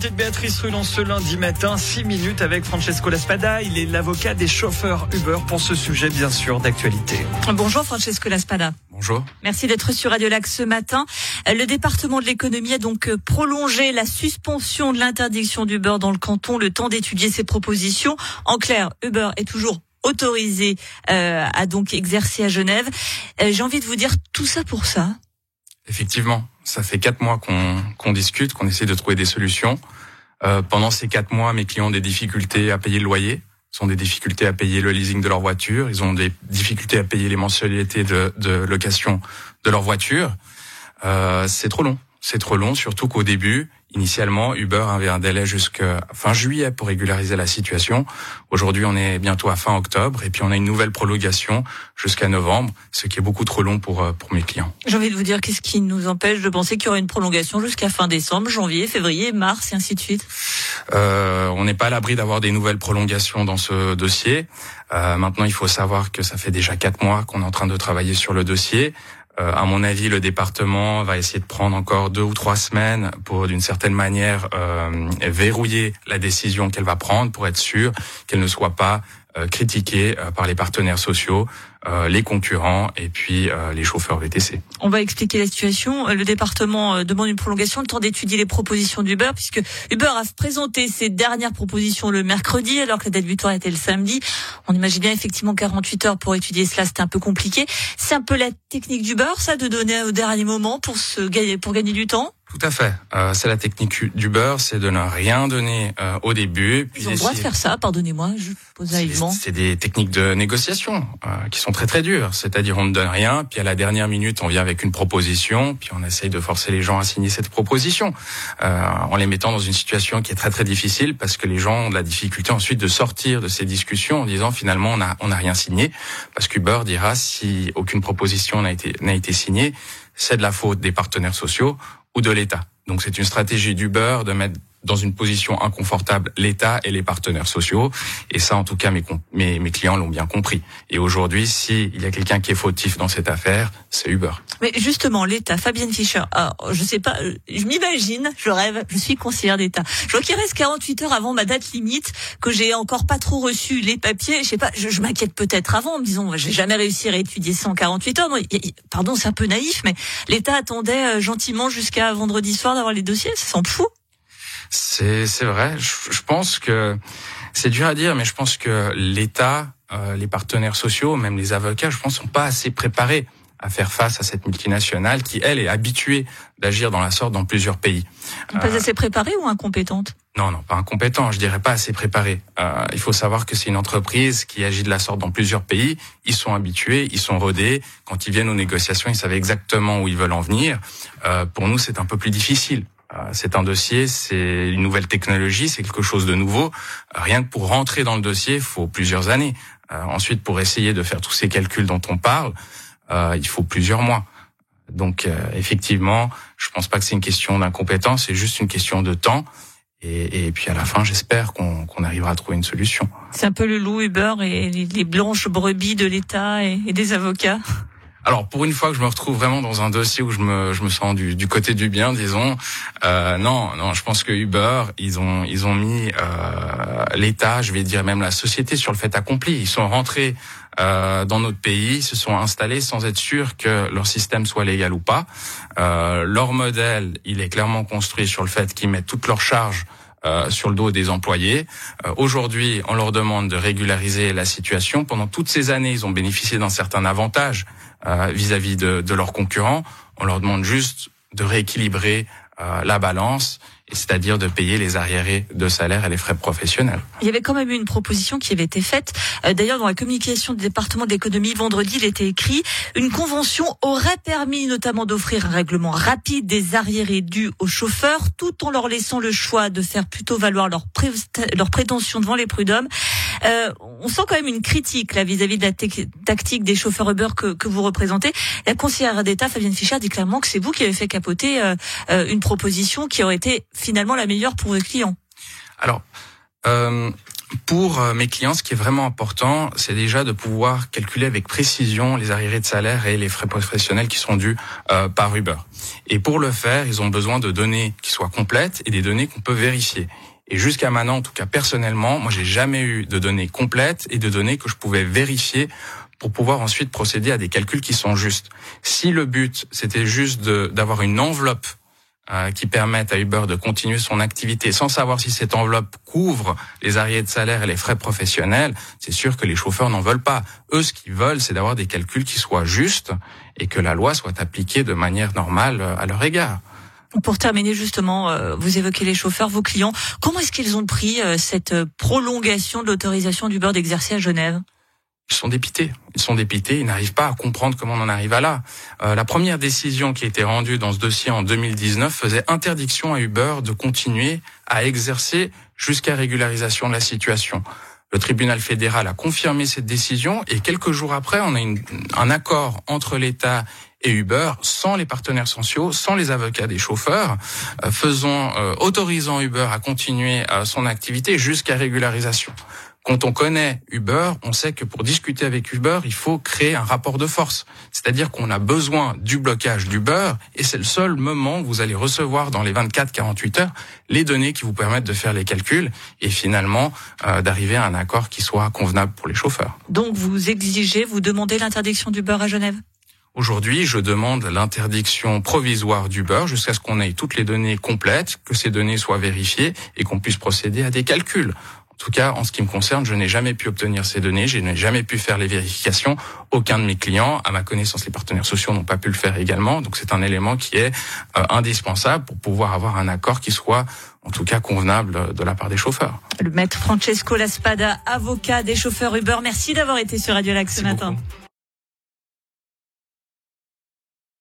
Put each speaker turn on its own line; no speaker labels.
l'invité de Béatrice Rulon ce lundi matin, 6 minutes avec Francesco Laspada. Il est l'avocat des chauffeurs Uber pour ce sujet, bien sûr, d'actualité.
Bonjour Francesco Laspada.
Bonjour.
Merci d'être sur Radio Lac ce matin. Le département de l'économie a donc prolongé la suspension de l'interdiction d'Uber dans le canton, le temps d'étudier ses propositions. En clair, Uber est toujours autorisé euh, à donc exercer à Genève. Euh, J'ai envie de vous dire tout ça pour ça.
Effectivement, ça fait quatre mois qu'on discute, qu'on essaie de trouver des solutions. Euh, pendant ces quatre mois, mes clients ont des difficultés à payer le loyer, ils ont des difficultés à payer le leasing de leur voiture, ils ont des difficultés à payer les mensualités de, location de leur voiture. Euh, c'est trop long. C'est trop long, surtout qu'au début, Initialement, Uber avait un délai jusqu'à fin juillet pour régulariser la situation. Aujourd'hui, on est bientôt à fin octobre et puis on a une nouvelle prolongation jusqu'à novembre, ce qui est beaucoup trop long pour euh, pour mes clients.
J'ai envie de vous dire qu'est-ce qui nous empêche de penser qu'il y aura une prolongation jusqu'à fin décembre, janvier, février, mars et ainsi de suite?
Euh, on n'est pas à l'abri d'avoir des nouvelles prolongations dans ce dossier. Euh, maintenant, il faut savoir que ça fait déjà quatre mois qu'on est en train de travailler sur le dossier. Euh, à mon avis, le département va essayer de prendre encore deux ou trois semaines pour, d'une certaine manière, euh, verrouiller la décision qu'elle va prendre pour être sûr qu'elle ne soit pas euh, critiquée par les partenaires sociaux euh, les concurrents et puis euh, les chauffeurs VTC.
On va expliquer la situation. Le département euh, demande une prolongation, le temps d'étudier les propositions d'Uber, puisque Uber a présenté ses dernières propositions le mercredi, alors que la date butoir était le samedi. On imagine bien effectivement 48 heures pour étudier cela, c'était un peu compliqué. C'est un peu la technique d'Uber, ça, de donner au dernier moment pour se pour gagner du temps.
Tout à fait. Euh, c'est la technique du beurre, c'est de ne rien donner euh, au début.
Puis Ils ont le droit de faire ça, pardonnez-moi, je pose naïvement.
C'est des techniques de négociation euh, qui sont très très dures. C'est-à-dire on ne donne rien, puis à la dernière minute on vient avec une proposition, puis on essaye de forcer les gens à signer cette proposition, euh, en les mettant dans une situation qui est très très difficile parce que les gens ont de la difficulté ensuite de sortir de ces discussions en disant finalement on a on n'a rien signé, parce qu'Uber dira si aucune proposition n'a été n'a été signée, c'est de la faute des partenaires sociaux ou de l'État. Donc c'est une stratégie du beurre de mettre dans une position inconfortable l'État et les partenaires sociaux. Et ça, en tout cas, mes, mes, mes clients l'ont bien compris. Et aujourd'hui, s'il y a quelqu'un qui est fautif dans cette affaire, c'est Uber.
Mais justement, l'État, Fabienne Fischer, alors, je sais pas, je m'imagine, je rêve, je suis conseillère d'État. Je vois qu'il reste 48 heures avant ma date limite, que j'ai encore pas trop reçu les papiers. Je sais pas, je, je m'inquiète peut-être avant, en me disant, j'ai jamais réussi à étudier ça en 48 heures. Pardon, c'est un peu naïf, mais l'État attendait euh, gentiment jusqu'à vendredi soir d'avoir les dossiers. Ça semble fou.
C'est c'est vrai. Je, je, pense que c'est dur à dire, mais je pense que l'État, euh, les partenaires sociaux, même les avocats, je pense, sont pas assez préparés à faire face à cette multinationale qui, elle, est habituée d'agir dans la sorte dans plusieurs pays.
Pas euh, assez préparée ou incompétente?
Non, non, pas incompétent. Je dirais pas assez préparée. Euh, il faut savoir que c'est une entreprise qui agit de la sorte dans plusieurs pays. Ils sont habitués, ils sont rodés. Quand ils viennent aux négociations, ils savent exactement où ils veulent en venir. Euh, pour nous, c'est un peu plus difficile. Euh, c'est un dossier, c'est une nouvelle technologie, c'est quelque chose de nouveau. Rien que pour rentrer dans le dossier, il faut plusieurs années. Euh, ensuite, pour essayer de faire tous ces calculs dont on parle, euh, il faut plusieurs mois. Donc, effectivement, je pense pas que c'est une question d'incompétence, c'est juste une question de temps. Et, et, puis à la fin, j'espère qu'on arrivera à trouver une solution.
C'est un peu le loup Uber et les, blanches brebis de l'État et des avocats.
Alors pour une fois que je me retrouve vraiment dans un dossier où je me, je me sens du, du côté du bien, disons, euh, non, non, je pense que Uber, ils ont, ils ont mis euh, l'État, je vais dire même la société sur le fait accompli. Ils sont rentrés euh, dans notre pays, se sont installés sans être sûrs que leur système soit légal ou pas. Euh, leur modèle, il est clairement construit sur le fait qu'ils mettent toutes leurs charges euh, sur le dos des employés. Euh, Aujourd'hui, on leur demande de régulariser la situation. Pendant toutes ces années, ils ont bénéficié d'un certain avantage euh, vis-à-vis de, de, leurs concurrents. On leur demande juste de rééquilibrer euh, la balance c'est-à-dire de payer les arriérés de salaire et les frais professionnels.
Il y avait quand même eu une proposition qui avait été faite. Euh, d'ailleurs, dans la communication du département d'économie vendredi, il était écrit une convention aurait permis notamment d'offrir un règlement rapide des arriérés dus aux chauffeurs, tout en leur laissant le choix de faire plutôt valoir leurs leur prétentions devant les prud'hommes. Euh, on sent quand même une critique là vis-à-vis de la tactique des chauffeurs Uber que, que vous représentez. La conseillère d'État, Fabienne Fischer, dit clairement que c'est vous qui avez fait capoter euh, euh une proposition qui aurait été finalement la meilleure pour vos clients
Alors, euh, pour euh, mes clients, ce qui est vraiment important, c'est déjà de pouvoir calculer avec précision les arriérés de salaire et les frais professionnels qui sont dus euh, par Uber. Et pour le faire, ils ont besoin de données qui soient complètes et des données qu'on peut vérifier. Et jusqu'à maintenant, en tout cas personnellement, moi j'ai jamais eu de données complètes et de données que je pouvais vérifier pour pouvoir ensuite procéder à des calculs qui sont justes. Si le but c'était juste d'avoir une enveloppe euh, qui permettent à Uber de continuer son activité sans savoir si cette enveloppe couvre les arriérés de salaire et les frais professionnels, c'est sûr que les chauffeurs n'en veulent pas. Eux, ce qu'ils veulent, c'est d'avoir des calculs qui soient justes et que la loi soit appliquée de manière normale euh, à leur égard.
Pour terminer justement, euh, vous évoquez les chauffeurs, vos clients. Comment est-ce qu'ils ont pris cette prolongation de l'autorisation d'Uber d'exercer à Genève?
Ils sont dépités. Ils sont dépités. Ils n'arrivent pas à comprendre comment on en arrive à là. Euh, la première décision qui a été rendue dans ce dossier en 2019 faisait interdiction à Uber de continuer à exercer jusqu'à régularisation de la situation. Le tribunal fédéral a confirmé cette décision et quelques jours après, on a un accord entre l'État et Uber, sans les partenaires sociaux, sans les avocats des chauffeurs, euh, faisant, euh, autorisant Uber à continuer euh, son activité jusqu'à régularisation. Quand on connaît Uber, on sait que pour discuter avec Uber, il faut créer un rapport de force. C'est-à-dire qu'on a besoin du blocage d'Uber et c'est le seul moment où vous allez recevoir dans les 24-48 heures les données qui vous permettent de faire les calculs et finalement euh, d'arriver à un accord qui soit convenable pour les chauffeurs.
Donc vous exigez, vous demandez l'interdiction d'Uber à Genève?
Aujourd'hui, je demande l'interdiction provisoire d'Uber jusqu'à ce qu'on ait toutes les données complètes, que ces données soient vérifiées et qu'on puisse procéder à des calculs. En tout cas, en ce qui me concerne, je n'ai jamais pu obtenir ces données, je n'ai jamais pu faire les vérifications. Aucun de mes clients, à ma connaissance, les partenaires sociaux n'ont pas pu le faire également. Donc c'est un élément qui est euh, indispensable pour pouvoir avoir un accord qui soit en tout cas convenable de la part des chauffeurs.
Le maître Francesco Laspada, avocat des chauffeurs Uber, merci d'avoir été sur Radio Lac ce matin.